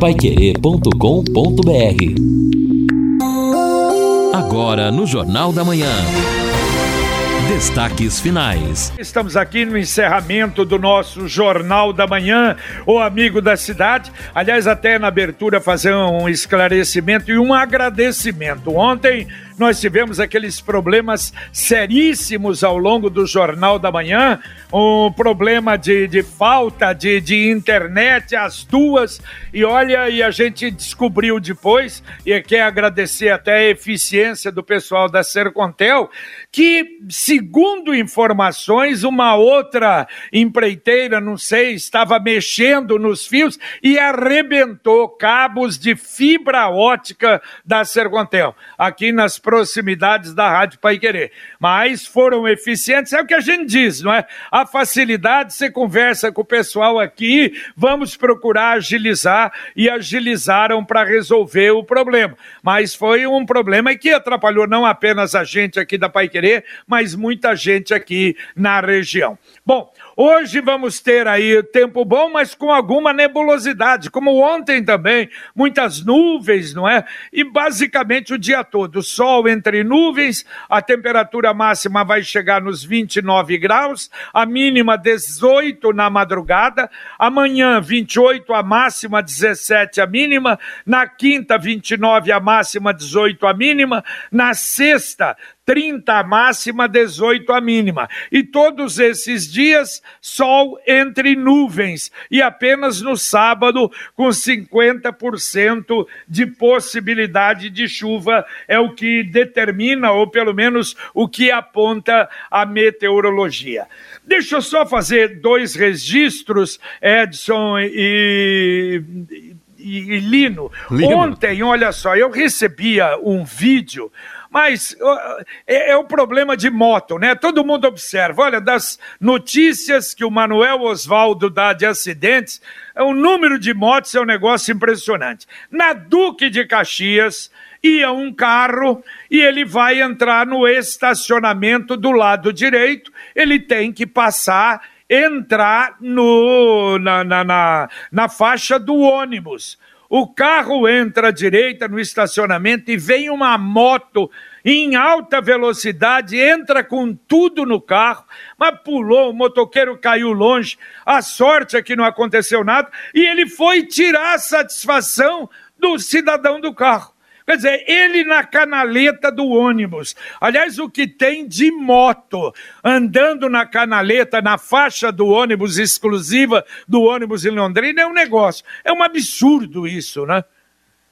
paiquerê.com.br Agora no Jornal da Manhã. Destaques finais. Estamos aqui no encerramento do nosso Jornal da Manhã, o Amigo da Cidade. Aliás, até na abertura fazer um esclarecimento e um agradecimento. Ontem nós tivemos aqueles problemas seríssimos ao longo do Jornal da Manhã, um problema de, de falta de, de internet, as duas, e olha, e a gente descobriu depois, e quer agradecer até a eficiência do pessoal da Sercontel, que, segundo informações, uma outra empreiteira, não sei, estava mexendo nos fios e arrebentou cabos de fibra ótica da Sercontel, aqui nas proximidades da Rádio Pai Querer. Mas foram eficientes, é o que a gente diz, não é? A facilidade, você conversa com o pessoal aqui, vamos procurar agilizar e agilizaram para resolver o problema. Mas foi um problema que atrapalhou não apenas a gente aqui da Pai Querer, mas muita gente aqui na região. Bom, Hoje vamos ter aí tempo bom, mas com alguma nebulosidade, como ontem também, muitas nuvens, não é? E basicamente o dia todo, sol entre nuvens, a temperatura máxima vai chegar nos 29 graus, a mínima 18 na madrugada, amanhã 28 a máxima, 17 a mínima, na quinta 29 a máxima, 18 a mínima, na sexta 30 a máxima, 18 a mínima. E todos esses dias, sol entre nuvens. E apenas no sábado, com 50% de possibilidade de chuva, é o que determina, ou pelo menos o que aponta a meteorologia. Deixa eu só fazer dois registros, Edson e, e, e Lino. Lino. Ontem, olha só, eu recebia um vídeo mas é, é, o problema de moto, né? Todo mundo observa. Olha, das notícias que o Manuel Osvaldo dá de acidentes, o número de motos é um negócio impressionante. Na Duque de Caxias, ia um carro e ele vai entrar no estacionamento do lado direito, ele tem que passar, entrar no, na, na, na, na faixa do ônibus. O carro entra à direita no estacionamento e vem uma moto em alta velocidade, entra com tudo no carro, mas pulou, o motoqueiro caiu longe. A sorte é que não aconteceu nada e ele foi tirar a satisfação do cidadão do carro. Quer dizer, ele na canaleta do ônibus. Aliás, o que tem de moto andando na canaleta, na faixa do ônibus exclusiva do ônibus em Londrina é um negócio. É um absurdo isso, né?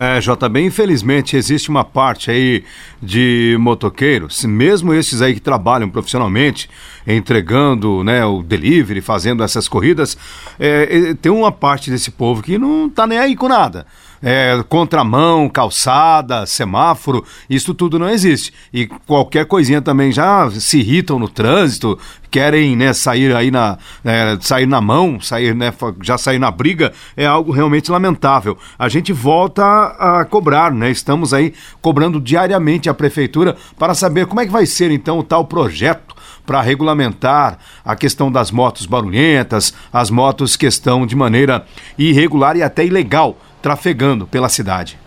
É, JB, infelizmente existe uma parte aí de motoqueiros, mesmo esses aí que trabalham profissionalmente, entregando né, o delivery, fazendo essas corridas, é, tem uma parte desse povo que não tá nem aí com nada é, contramão, calçada, semáforo, isso tudo não existe. E qualquer coisinha também já se irritam no trânsito, querem né, sair aí na é, sair na mão, sair né, já sair na briga é algo realmente lamentável. A gente volta a, a cobrar, né? Estamos aí cobrando diariamente a prefeitura para saber como é que vai ser então o tal projeto para regulamentar a questão das motos barulhentas, as motos que estão de maneira irregular e até ilegal trafegando pela cidade.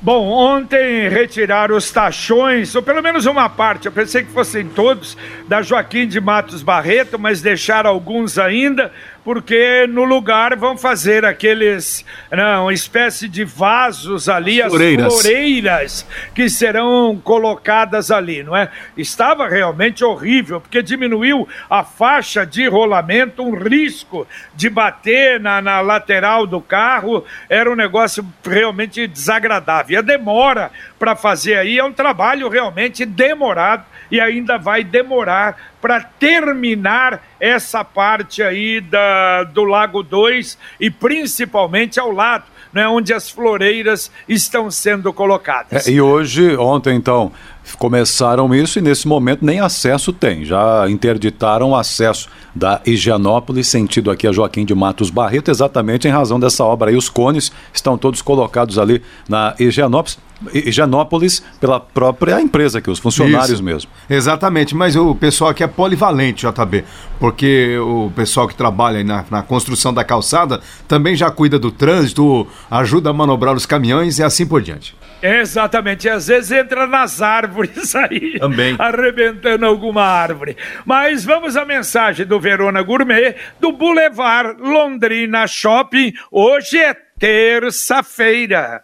Bom, ontem retiraram os taxões, ou pelo menos uma parte, eu pensei que fossem todos, da Joaquim de Matos Barreto, mas deixaram alguns ainda porque no lugar vão fazer aqueles, não, uma espécie de vasos ali, as floreiras. floreiras que serão colocadas ali, não é? Estava realmente horrível, porque diminuiu a faixa de rolamento, um risco de bater na, na lateral do carro, era um negócio realmente desagradável. E a demora para fazer aí é um trabalho realmente demorado e ainda vai demorar para terminar essa parte aí da, do Lago 2 e principalmente ao lado, né, onde as floreiras estão sendo colocadas. É, e hoje, ontem então, começaram isso e nesse momento nem acesso tem. Já interditaram o acesso da Higienópolis, sentido aqui a Joaquim de Matos Barreto, exatamente em razão dessa obra aí. Os cones estão todos colocados ali na Higienópolis. Higienópolis pela própria empresa aqui, os funcionários Isso, mesmo. Exatamente, mas o pessoal aqui é polivalente, JB, porque o pessoal que trabalha na, na, construção da calçada também já cuida do trânsito, ajuda a manobrar os caminhões e assim por diante. Exatamente, e às vezes entra nas árvores aí, também arrebentando alguma árvore. Mas vamos à mensagem do Verona Gourmet, do Boulevard Londrina Shopping. Hoje é terça-feira.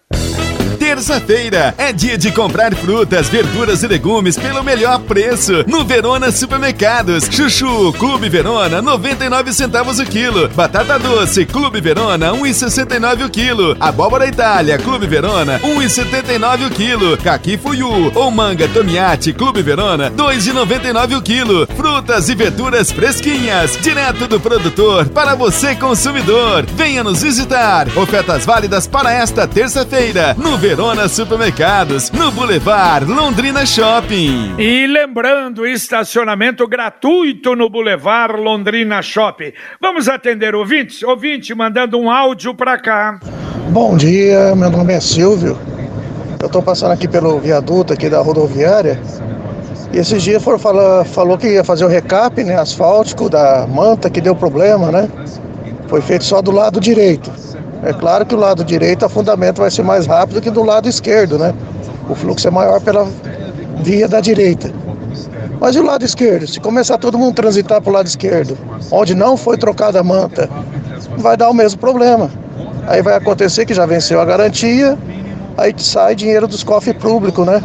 Terça-feira é dia de comprar frutas, verduras e legumes pelo melhor preço no Verona Supermercados. Chuchu Clube Verona 99 centavos o quilo. Batata doce Clube Verona 1,69 o quilo. Abóbora Itália Clube Verona 1,79 o quilo. Caqui Fuyu ou manga Tomiate Clube Verona 2,99 o quilo. Frutas e verduras fresquinhas, direto do produtor para você consumidor. Venha nos visitar. Ofertas válidas para esta terça-feira no Verona Verona Supermercados, no Boulevard Londrina Shopping. E lembrando, estacionamento gratuito no Boulevard Londrina Shopping. Vamos atender ouvintes? Ouvinte mandando um áudio para cá. Bom dia, meu nome é Silvio. Eu estou passando aqui pelo viaduto aqui da rodoviária. E esses dias foram falar, falou que ia fazer o recap, né, asfáltico da manta que deu problema, né? Foi feito só do lado direito. É claro que o lado direito, a fundamento vai ser mais rápido que do lado esquerdo, né? O fluxo é maior pela via da direita. Mas e o lado esquerdo? Se começar todo mundo transitar para o lado esquerdo, onde não foi trocada a manta, vai dar o mesmo problema. Aí vai acontecer que já venceu a garantia, aí sai dinheiro dos cofres públicos, né?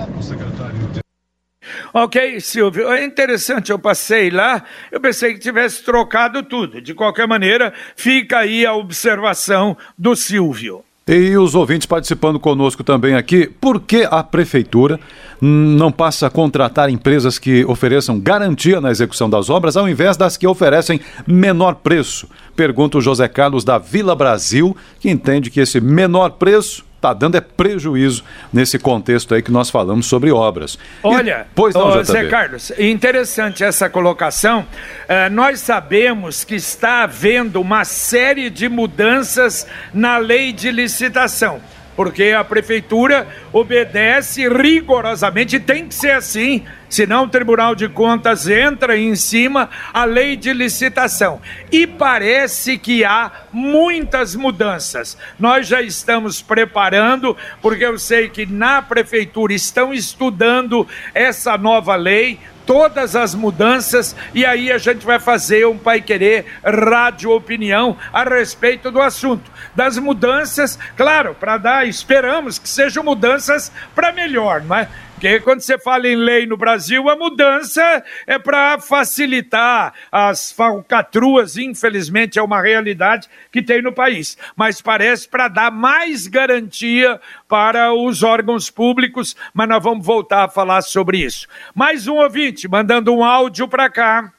Ok, Silvio, é interessante, eu passei lá, eu pensei que tivesse trocado tudo. De qualquer maneira, fica aí a observação do Silvio. E os ouvintes participando conosco também aqui, por que a prefeitura não passa a contratar empresas que ofereçam garantia na execução das obras ao invés das que oferecem menor preço? Pergunta o José Carlos da Vila Brasil, que entende que esse menor preço está dando é prejuízo nesse contexto aí que nós falamos sobre obras. Olha, e, pois não, Zé Carlos, interessante essa colocação. Uh, nós sabemos que está havendo uma série de mudanças na lei de licitação porque a prefeitura obedece rigorosamente, tem que ser assim, senão o Tribunal de Contas entra em cima a lei de licitação. E parece que há muitas mudanças. Nós já estamos preparando, porque eu sei que na prefeitura estão estudando essa nova lei, todas as mudanças e aí a gente vai fazer um Pai Querer Rádio Opinião a respeito do assunto. Das mudanças, claro, para dar, esperamos que sejam mudanças para melhor, não é? Porque quando você fala em lei no Brasil, a mudança é para facilitar as falcatruas, infelizmente é uma realidade que tem no país. Mas parece para dar mais garantia para os órgãos públicos, mas nós vamos voltar a falar sobre isso. Mais um ouvinte mandando um áudio para cá.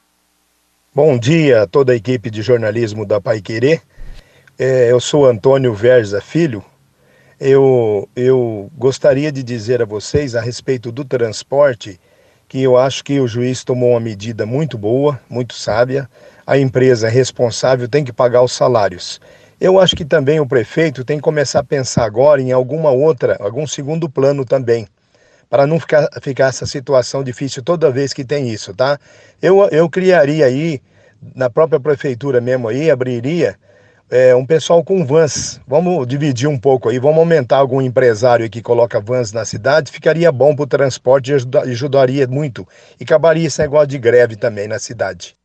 Bom dia a toda a equipe de jornalismo da Pai Querer. É, eu sou Antônio Verza Filho, eu, eu gostaria de dizer a vocês a respeito do transporte que eu acho que o juiz tomou uma medida muito boa, muito sábia. A empresa responsável tem que pagar os salários. Eu acho que também o prefeito tem que começar a pensar agora em alguma outra, algum segundo plano também, para não ficar, ficar essa situação difícil toda vez que tem isso, tá? Eu, eu criaria aí, na própria prefeitura mesmo aí, abriria é, um pessoal com vans. Vamos dividir um pouco aí, vamos aumentar algum empresário que coloca vans na cidade, ficaria bom para o transporte e ajudaria muito. E acabaria esse negócio de greve também na cidade.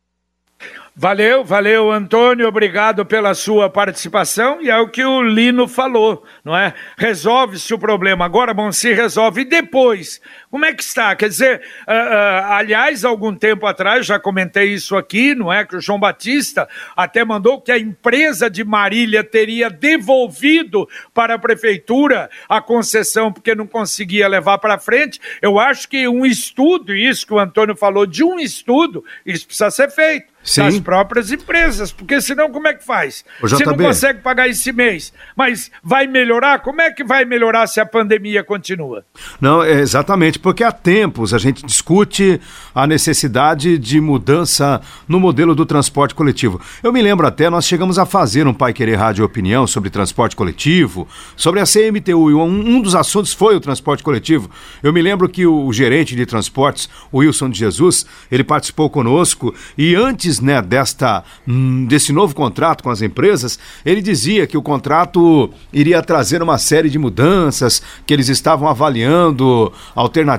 Valeu, valeu, Antônio, obrigado pela sua participação. E é o que o Lino falou, não é? Resolve-se o problema agora, bom, se resolve. E depois, como é que está? Quer dizer, uh, uh, aliás, algum tempo atrás, já comentei isso aqui, não é? Que o João Batista até mandou que a empresa de Marília teria devolvido para a prefeitura a concessão porque não conseguia levar para frente. Eu acho que um estudo, isso que o Antônio falou, de um estudo, isso precisa ser feito Sim. das próprias empresas, porque senão como é que faz? Você não consegue pagar esse mês, mas vai melhorar? Como é que vai melhorar se a pandemia continua? Não, é exatamente, porque há tempos a gente discute a necessidade de mudança no modelo do transporte coletivo. Eu me lembro até, nós chegamos a fazer um Pai Querer Rádio Opinião sobre transporte coletivo, sobre a CMTU, e um, um dos assuntos foi o transporte coletivo. Eu me lembro que o gerente de transportes, o Wilson de Jesus, ele participou conosco e antes né, desta, hum, desse novo contrato com as empresas, ele dizia que o contrato iria trazer uma série de mudanças, que eles estavam avaliando alternativas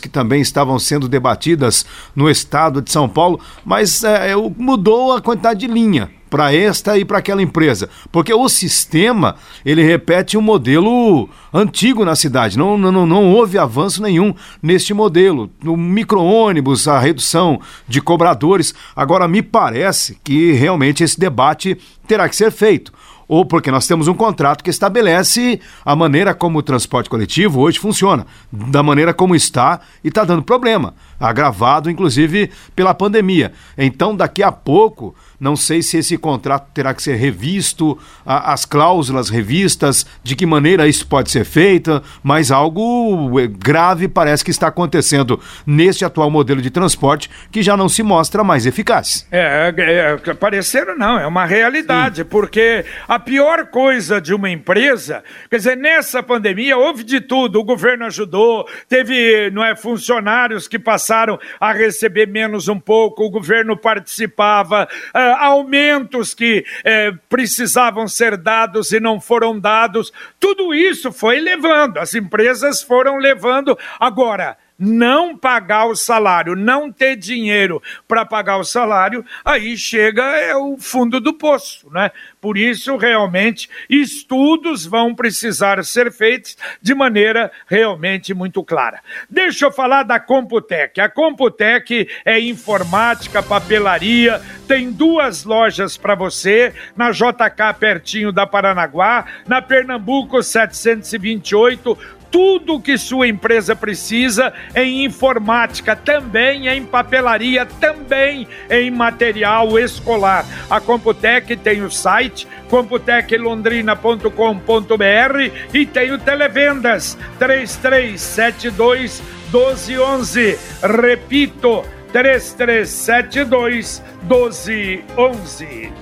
que também estavam sendo debatidas no estado de São Paulo, mas é, é mudou a quantidade de linha para esta e para aquela empresa, porque o sistema ele repete um modelo antigo na cidade. Não, não, não houve avanço nenhum neste modelo. No micro-ônibus, a redução de cobradores. Agora, me parece que realmente esse debate terá que ser feito ou porque nós temos um contrato que estabelece a maneira como o transporte coletivo hoje funciona, da maneira como está e está dando problema, agravado inclusive pela pandemia. Então, daqui a pouco, não sei se esse contrato terá que ser revisto, a, as cláusulas revistas, de que maneira isso pode ser feito, mas algo eh, grave parece que está acontecendo neste atual modelo de transporte que já não se mostra mais eficaz. É, é, é parecer não, é uma realidade, Sim. porque a pior coisa de uma empresa, quer dizer, nessa pandemia houve de tudo, o governo ajudou, teve não é, funcionários que passaram a receber menos um pouco, o governo participava, uh, aumentos que uh, precisavam ser dados e não foram dados, tudo isso foi levando, as empresas foram levando. Agora, não pagar o salário, não ter dinheiro para pagar o salário, aí chega é o fundo do poço, né? Por isso, realmente, estudos vão precisar ser feitos de maneira realmente muito clara. Deixa eu falar da Computec. A Computec é informática, papelaria, tem duas lojas para você, na JK pertinho da Paranaguá, na Pernambuco 728, tudo que sua empresa precisa em informática, também em papelaria, também em material escolar. A Computec tem o site computeclondrina.com.br e tem o Televendas 3372 1211. Repito, 3372 1211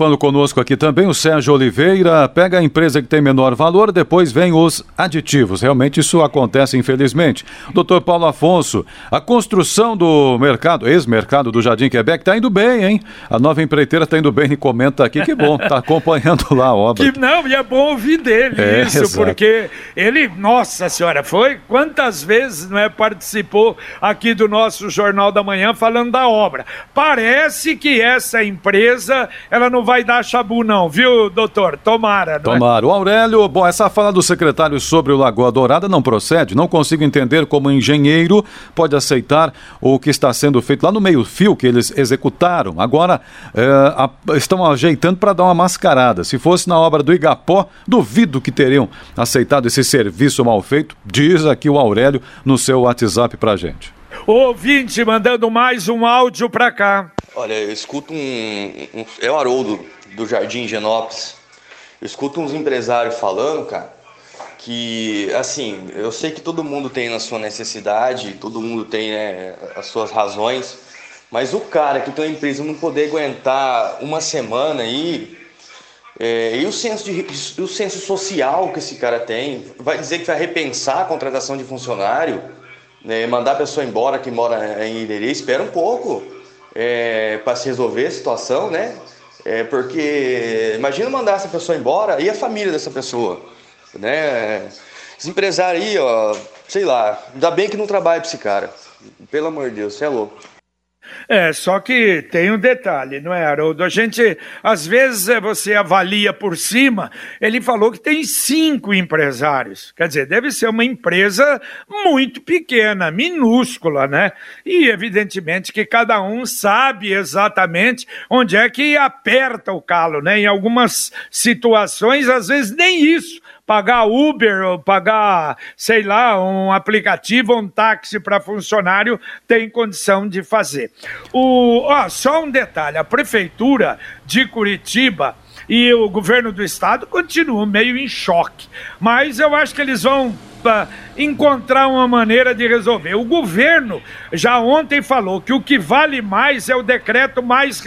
participando conosco aqui também o Sérgio Oliveira. Pega a empresa que tem menor valor, depois vem os aditivos. Realmente isso acontece, infelizmente. Doutor Paulo Afonso, a construção do mercado, ex-mercado do Jardim Quebec, está indo bem, hein? A nova empreiteira está indo bem e comenta aqui. Que bom, está acompanhando lá a obra. Que, não, e é bom ouvir dele é, isso, exato. porque ele, nossa senhora, foi quantas vezes não é, participou aqui do nosso Jornal da Manhã falando da obra. Parece que essa empresa, ela não vai vai dar chabu, não, viu, doutor? Tomara. Não é? Tomara. É? O Aurélio, bom, essa fala do secretário sobre o Lagoa Dourada não procede. Não consigo entender como engenheiro pode aceitar o que está sendo feito lá no meio-fio que eles executaram. Agora é, a, estão ajeitando para dar uma mascarada. Se fosse na obra do Igapó, duvido que teriam aceitado esse serviço mal feito. Diz aqui o Aurélio no seu WhatsApp para gente. Ouvinte mandando mais um áudio para cá. Olha, eu escuto um, um. É o Haroldo, do Jardim Genópolis. Eu escuto uns empresários falando, cara, que, assim, eu sei que todo mundo tem a sua necessidade, todo mundo tem né, as suas razões, mas o cara que tem uma empresa não poder aguentar uma semana aí. É, e o senso, de, o senso social que esse cara tem? Vai dizer que vai repensar a contratação de funcionário? Né, mandar a pessoa embora que mora em Iderê? Espera um pouco é, para se resolver a situação, né? É, porque imagina mandar essa pessoa embora e a família dessa pessoa, né? Esse empresário aí, ó, sei lá, ainda bem que não trabalha para esse cara. Pelo amor de Deus, você é louco. É, só que tem um detalhe, não é, Haroldo? A gente, às vezes, é, você avalia por cima, ele falou que tem cinco empresários. Quer dizer, deve ser uma empresa muito pequena, minúscula, né? E, evidentemente, que cada um sabe exatamente onde é que aperta o calo, né? Em algumas situações, às vezes, nem isso pagar Uber ou pagar, sei lá, um aplicativo, um táxi para funcionário, tem condição de fazer. O, ó, só um detalhe: a prefeitura de Curitiba e o governo do estado continuam meio em choque, mas eu acho que eles vão para encontrar uma maneira de resolver. O governo já ontem falou que o que vale mais é o decreto mais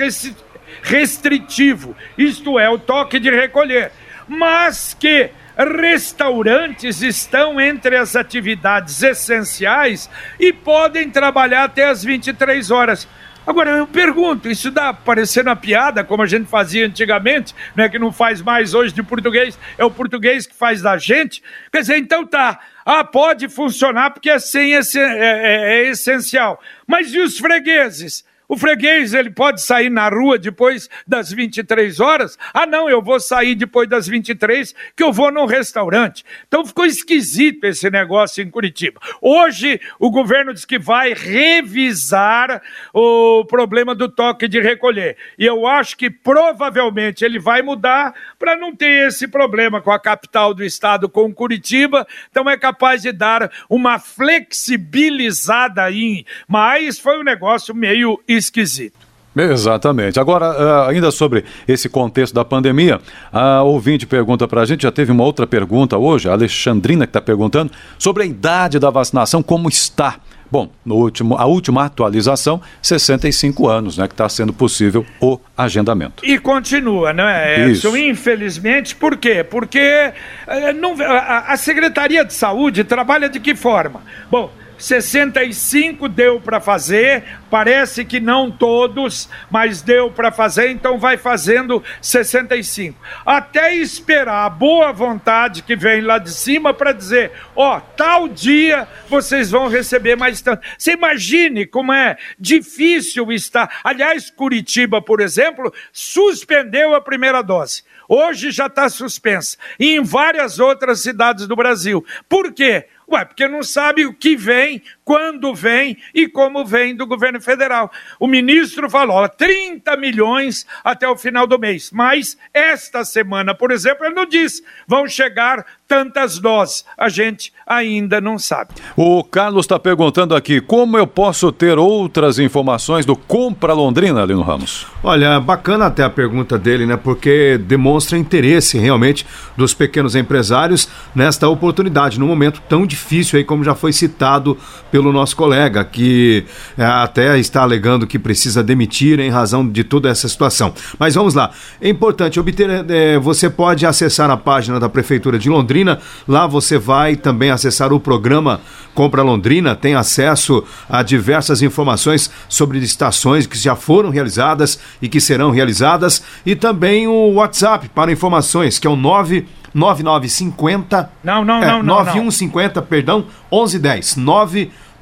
restritivo, isto é, o toque de recolher. Mas que restaurantes estão entre as atividades essenciais e podem trabalhar até as 23 horas. Agora eu pergunto, isso dá parecendo uma piada, como a gente fazia antigamente, né, que não faz mais hoje de português, é o português que faz da gente. Quer dizer, então tá, ah, pode funcionar porque assim é, é, é essencial. Mas e os fregueses? O freguês, ele pode sair na rua depois das 23 horas? Ah, não, eu vou sair depois das 23, que eu vou num restaurante. Então ficou esquisito esse negócio em Curitiba. Hoje, o governo diz que vai revisar o problema do toque de recolher. E eu acho que provavelmente ele vai mudar para não ter esse problema com a capital do estado, com Curitiba. Então é capaz de dar uma flexibilizada aí. Mas foi um negócio meio esquisito. Exatamente. Agora, uh, ainda sobre esse contexto da pandemia, a ouvinte pergunta para a gente, já teve uma outra pergunta hoje, a Alexandrina que está perguntando, sobre a idade da vacinação, como está? Bom, no último, a última atualização, 65 anos, né, que está sendo possível o agendamento. E continua, não é, Edson? Isso. Infelizmente, por quê? Porque uh, não, a, a Secretaria de Saúde trabalha de que forma? Bom, 65 deu para fazer, parece que não todos, mas deu para fazer, então vai fazendo 65. Até esperar a boa vontade que vem lá de cima para dizer: ó, tal dia vocês vão receber mais tanto. Você imagine como é difícil estar. Aliás, Curitiba, por exemplo, suspendeu a primeira dose. Hoje já está suspensa. E em várias outras cidades do Brasil. Por quê? Ué, porque não sabe o que vem, quando vem e como vem do governo federal. O ministro falou ó, 30 milhões até o final do mês, mas esta semana, por exemplo, ele não disse vão chegar tantas doses. A gente ainda não sabe. O Carlos está perguntando aqui como eu posso ter outras informações do Compra Londrina, Lino Ramos. Olha, bacana até a pergunta dele, né? Porque demonstra interesse realmente dos pequenos empresários nesta oportunidade, num momento tão difícil aí, como já foi citado pelo nosso colega, que é, até está alegando que precisa demitir em razão de toda essa situação. Mas vamos lá. É importante obter, é, você pode acessar a página da Prefeitura de Londrina. Lá você vai também acessar o programa Compra Londrina, tem acesso a diversas informações sobre estações que já foram realizadas e que serão realizadas e também o WhatsApp para informações, que é o 9 9950 Não, não, é, não, não. 9150, não. perdão, 1110.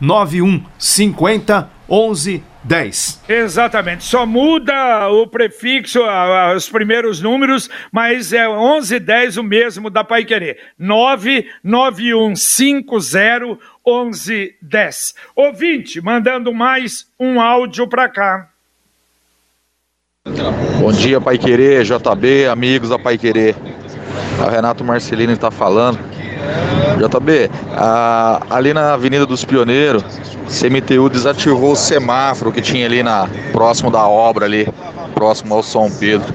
99150 1110. Exatamente. Só muda o prefixo, os primeiros números, mas é 1110 o mesmo da Pai Querer. 99150 1110. Ouvinte, mandando mais um áudio para cá. Bom dia, Pai Querer, JB, amigos da Pai Querer. O Renato Marcelino está falando. JB, a, ali na Avenida dos Pioneiros, CMTU desativou o semáforo que tinha ali na próximo da obra ali, próximo ao São Pedro.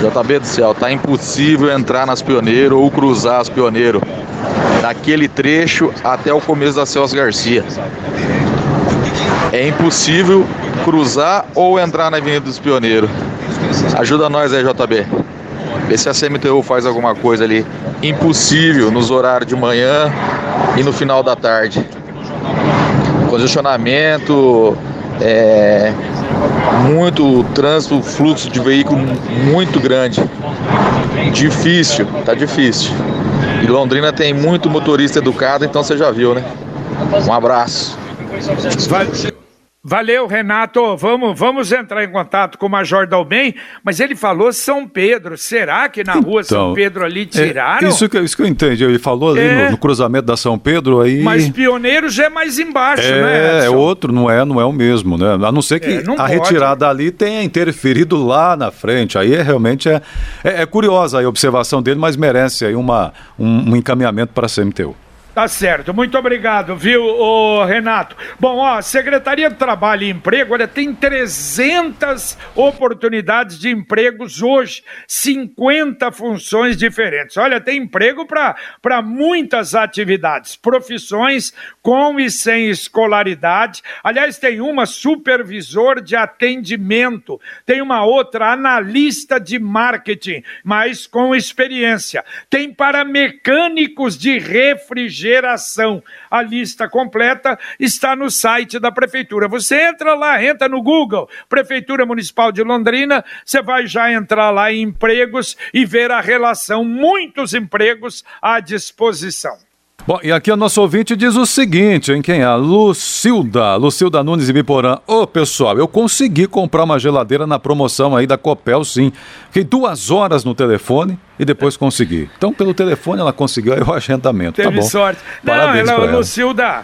JB do céu, tá impossível entrar nas Pioneiros ou cruzar as Pioneiros daquele trecho até o começo da Celso Garcia. É impossível cruzar ou entrar na Avenida dos Pioneiros. Ajuda nós aí, JB. Vê se a CMTU faz alguma coisa ali. Impossível nos horários de manhã e no final da tarde. Congestionamento, é, muito trânsito, fluxo de veículo muito grande. Difícil, tá difícil. E Londrina tem muito motorista educado, então você já viu, né? Um abraço. Valeu, Renato. Vamos, vamos entrar em contato com o Major Dalben, mas ele falou São Pedro. Será que na rua então, São Pedro ali é, tiraram? É, isso, que, isso que eu entendi. Ele falou ali é. no, no, cruzamento da São Pedro aí. Mas Pioneiro já é mais embaixo, é, né? É outro, não é, não é o mesmo, né? A não ser que é, a pode. retirada ali tenha interferido lá na frente. Aí é, realmente é, é, é curiosa a observação dele, mas merece aí uma, um, um encaminhamento para a CMTU. Tá certo, muito obrigado, viu, ô Renato? Bom, ó, a Secretaria de Trabalho e Emprego, olha, tem 300 oportunidades de empregos hoje, 50 funções diferentes. Olha, tem emprego para muitas atividades, profissões com e sem escolaridade. Aliás, tem uma supervisor de atendimento, tem uma outra analista de marketing, mas com experiência. Tem para mecânicos de refrigeração geração. A lista completa está no site da Prefeitura. Você entra lá, entra no Google, Prefeitura Municipal de Londrina, você vai já entrar lá em empregos e ver a relação, muitos empregos à disposição. Bom, e aqui o nosso ouvinte diz o seguinte, em quem é? Lucilda, Lucilda Nunes e Biporã. Ô, pessoal, eu consegui comprar uma geladeira na promoção aí da Copel, sim. Fiquei duas horas no telefone e depois consegui. Então, pelo telefone ela conseguiu aí o agendamento. Teve tá bom. sorte. Parabéns Não, ela, pra ela. Lucilda, é,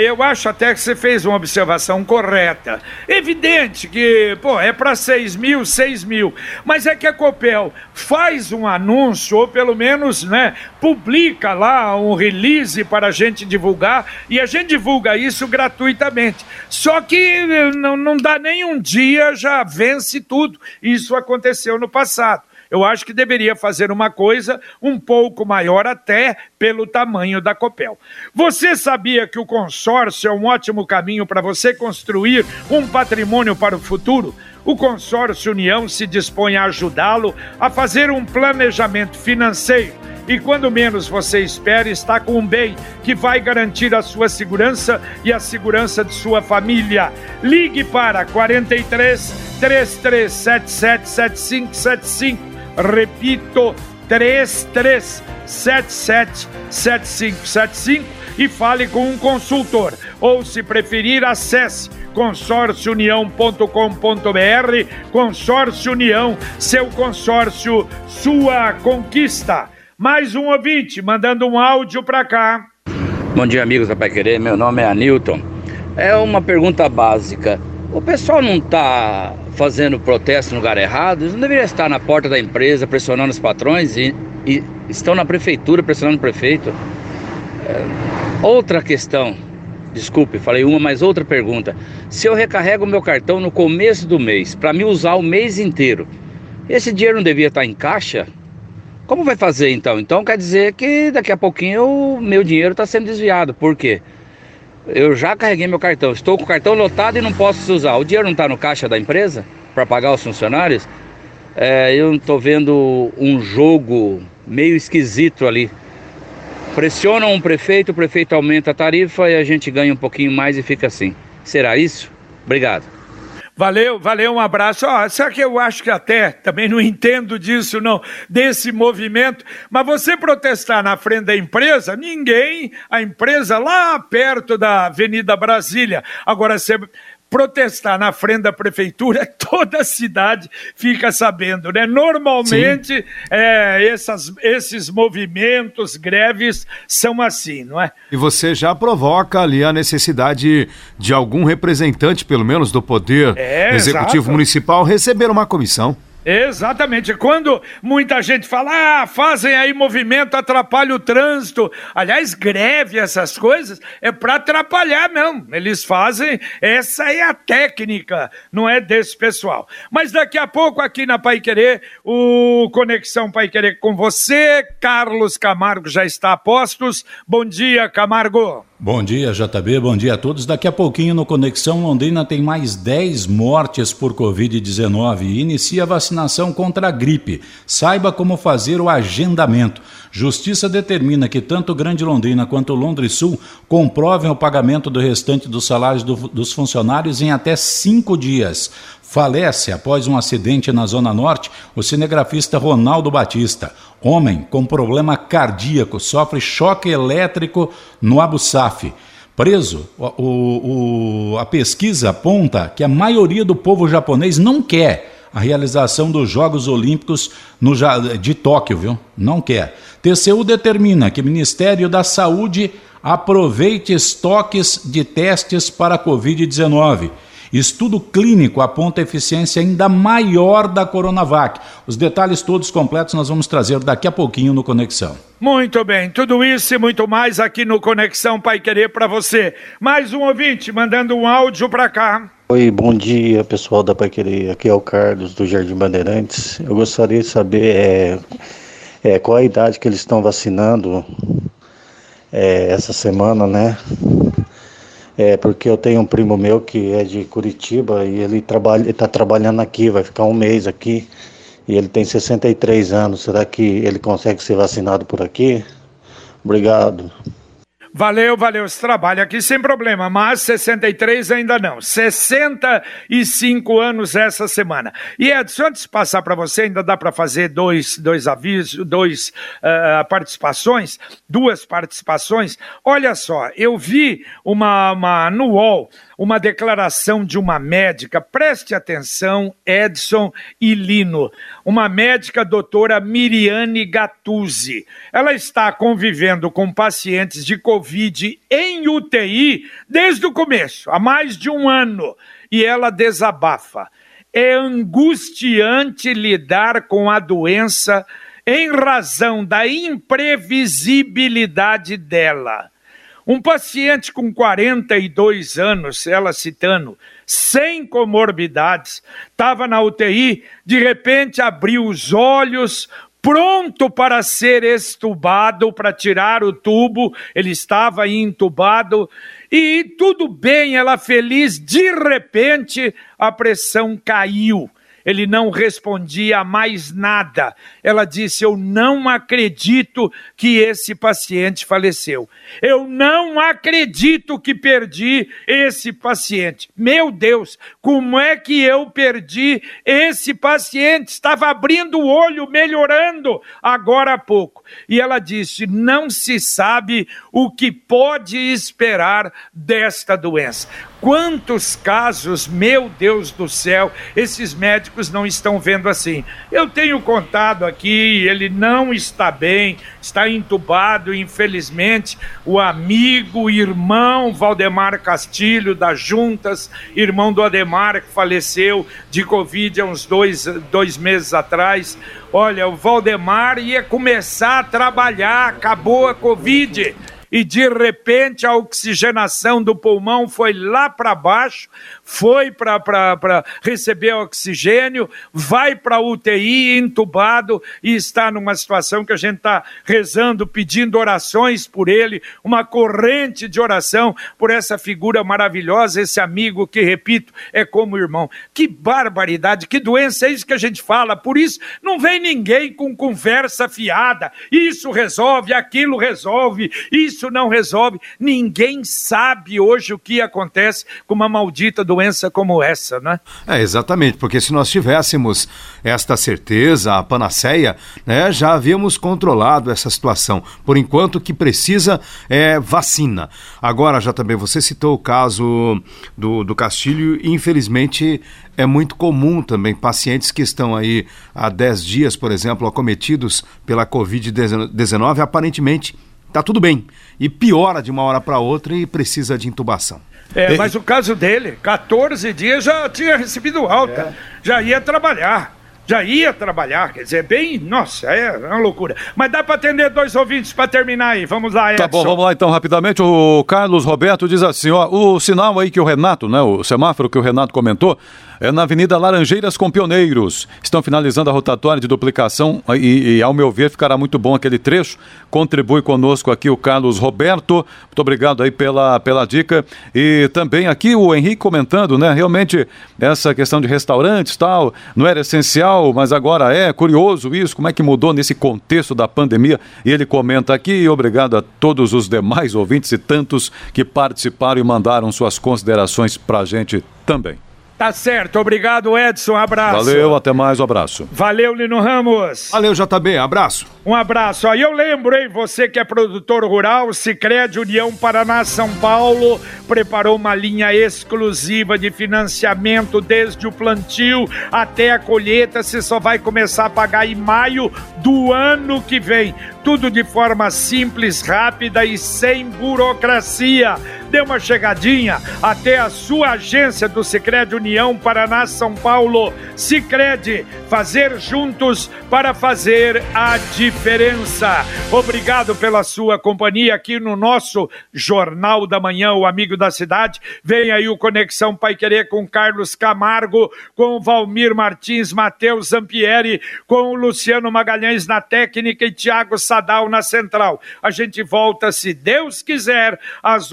eu acho até que você fez uma observação correta. Evidente que, pô, é para 6 mil, 6 mil. Mas é que a Copel faz um anúncio, ou pelo menos, né, publica lá um release para a gente divulgar, e a gente divulga isso gratuitamente. Só que eh, não, não dá nem um dia, já vence tudo. Isso aconteceu no passado. Eu acho que deveria fazer uma coisa um pouco maior, até pelo tamanho da Copel. Você sabia que o consórcio é um ótimo caminho para você construir um patrimônio para o futuro? O Consórcio União se dispõe a ajudá-lo a fazer um planejamento financeiro. E quando menos você espera, está com um bem que vai garantir a sua segurança e a segurança de sua família. Ligue para 43 3377 7575 Repito, 33777575 e fale com um consultor. Ou, se preferir, acesse consórciounião.com.br. Consórcio União, seu consórcio, sua conquista. Mais um ouvinte mandando um áudio para cá. Bom dia, amigos da Pai Querer. Meu nome é Anilton. É uma pergunta básica. O pessoal não está fazendo protesto no lugar errado? Eles não deveriam estar na porta da empresa pressionando os patrões e, e estão na prefeitura pressionando o prefeito? É, outra questão, desculpe, falei uma, mas outra pergunta. Se eu recarrego o meu cartão no começo do mês para me usar o mês inteiro, esse dinheiro não devia estar em caixa? Como vai fazer então? Então quer dizer que daqui a pouquinho o meu dinheiro está sendo desviado. Por quê? Eu já carreguei meu cartão, estou com o cartão lotado e não posso usar. O dinheiro não está no caixa da empresa para pagar os funcionários? É, eu estou vendo um jogo meio esquisito ali. Pressionam um prefeito, o prefeito aumenta a tarifa e a gente ganha um pouquinho mais e fica assim. Será isso? Obrigado. Valeu, valeu, um abraço. Ó, só que eu acho que até também não entendo disso, não, desse movimento. Mas você protestar na frente da empresa, ninguém, a empresa lá perto da Avenida Brasília. Agora, você protestar na frente da prefeitura, toda a cidade fica sabendo, né? Normalmente, é, essas, esses movimentos, greves, são assim, não é? E você já provoca ali a necessidade de algum representante, pelo menos do Poder É, Executivo exato. Municipal, receber uma comissão. Exatamente. Quando muita gente fala, ah, fazem aí movimento, atrapalha o trânsito. Aliás, greve, essas coisas, é para atrapalhar mesmo. Eles fazem, essa é a técnica, não é desse pessoal. Mas daqui a pouco, aqui na Pai Querer, o Conexão Pai Querer com você, Carlos Camargo já está a postos. Bom dia, Camargo. Bom dia, JB. Bom dia a todos. Daqui a pouquinho no Conexão Londrina tem mais 10 mortes por Covid-19 e inicia a vacinação contra a gripe. Saiba como fazer o agendamento. Justiça determina que tanto Grande Londrina quanto Londres Sul comprovem o pagamento do restante dos salários do- dos funcionários em até cinco dias. Falece após um acidente na Zona Norte o cinegrafista Ronaldo Batista. Homem com problema cardíaco sofre choque elétrico no Abu Saf. Preso, o- o- a pesquisa aponta que a maioria do povo japonês não quer a realização dos Jogos Olímpicos no, de Tóquio, viu? Não quer. TCU determina que o Ministério da Saúde aproveite estoques de testes para a Covid-19. Estudo clínico aponta eficiência ainda maior da Coronavac. Os detalhes todos completos nós vamos trazer daqui a pouquinho no Conexão. Muito bem, tudo isso e muito mais aqui no Conexão Pai Querer para você. Mais um ouvinte mandando um áudio para cá. Oi, bom dia pessoal da Pai Querer. Aqui é o Carlos do Jardim Bandeirantes. Eu gostaria de saber é, é, qual a idade que eles estão vacinando é, essa semana, né? É, porque eu tenho um primo meu que é de Curitiba e ele trabalha, está trabalhando aqui, vai ficar um mês aqui e ele tem 63 anos. Será que ele consegue ser vacinado por aqui? Obrigado. Valeu, valeu esse trabalho aqui sem problema, mas 63 ainda não. 65 anos essa semana. E Edson, antes de passar para você, ainda dá para fazer dois, dois avisos, dois uh, participações, duas participações. Olha só, eu vi uma, uma no UOL uma declaração de uma médica, preste atenção, Edson e Lino, uma médica doutora Miriane Gattusi. Ela está convivendo com pacientes de Covid em UTI desde o começo, há mais de um ano, e ela desabafa. É angustiante lidar com a doença em razão da imprevisibilidade dela. Um paciente com 42 anos, ela citando, sem comorbidades, estava na UTI, de repente abriu os olhos, pronto para ser estubado, para tirar o tubo, ele estava entubado, e tudo bem, ela feliz, de repente a pressão caiu ele não respondia a mais nada. Ela disse: Eu não acredito que esse paciente faleceu. Eu não acredito que perdi esse paciente. Meu Deus, como é que eu perdi esse paciente? Estava abrindo o olho, melhorando agora há pouco. E ela disse: Não se sabe o que pode esperar desta doença. Quantos casos, meu Deus do céu, esses médicos não estão vendo assim? Eu tenho contado aqui, ele não está bem, está entubado, infelizmente. O amigo, irmão Valdemar Castilho, das Juntas, irmão do Ademar, que faleceu de Covid há uns dois, dois meses atrás. Olha, o Valdemar ia começar a trabalhar, acabou a Covid e de repente a oxigenação do pulmão foi lá para baixo, foi para receber oxigênio, vai para UTI entubado e está numa situação que a gente está rezando, pedindo orações por ele, uma corrente de oração por essa figura maravilhosa, esse amigo que, repito, é como irmão. Que barbaridade, que doença é isso que a gente fala, por isso não vem ninguém com conversa fiada, isso resolve, aquilo resolve, isso não resolve. Ninguém sabe hoje o que acontece com uma maldita doença como essa, né? É, exatamente, porque se nós tivéssemos esta certeza, a panaceia, né, já havíamos controlado essa situação. Por enquanto, que precisa é vacina. Agora, já também, você citou o caso do, do Castilho, e infelizmente é muito comum também pacientes que estão aí há 10 dias, por exemplo, acometidos pela Covid-19, aparentemente tá tudo bem. E piora de uma hora para outra e precisa de intubação. É, mas o caso dele, 14 dias já tinha recebido alta, é. já ia trabalhar já ia trabalhar, quer dizer, bem, nossa, é uma loucura. Mas dá para atender dois ouvintes para terminar aí, vamos lá, Edson. Tá bom, vamos lá então rapidamente, o Carlos Roberto diz assim, ó, o sinal aí que o Renato, né, o semáforo que o Renato comentou, é na Avenida Laranjeiras com Pioneiros. Estão finalizando a rotatória de duplicação e, e, ao meu ver, ficará muito bom aquele trecho. Contribui conosco aqui o Carlos Roberto. Muito obrigado aí pela, pela dica. E também aqui o Henrique comentando, né? Realmente, essa questão de restaurantes tal, não era essencial, mas agora é. Curioso isso, como é que mudou nesse contexto da pandemia. E ele comenta aqui, obrigado a todos os demais ouvintes e tantos que participaram e mandaram suas considerações para a gente também. Tá certo, obrigado Edson, abraço. Valeu, até mais, um abraço. Valeu, Lino Ramos. Valeu, JB, abraço. Um abraço. Aí eu lembro, hein, você que é produtor rural, Sicredi União Paraná São Paulo preparou uma linha exclusiva de financiamento desde o plantio até a colheita. Você só vai começar a pagar em maio do ano que vem. Tudo de forma simples, rápida e sem burocracia dê uma chegadinha até a sua agência do Sicredi União Paraná São Paulo. Sicredi, fazer juntos para fazer a diferença. Obrigado pela sua companhia aqui no nosso Jornal da Manhã, o amigo da cidade. Vem aí o Conexão Pai Querer com Carlos Camargo, com Valmir Martins, Matheus Zampieri, com Luciano Magalhães na técnica e Tiago Sadal na central. A gente volta, se Deus quiser, às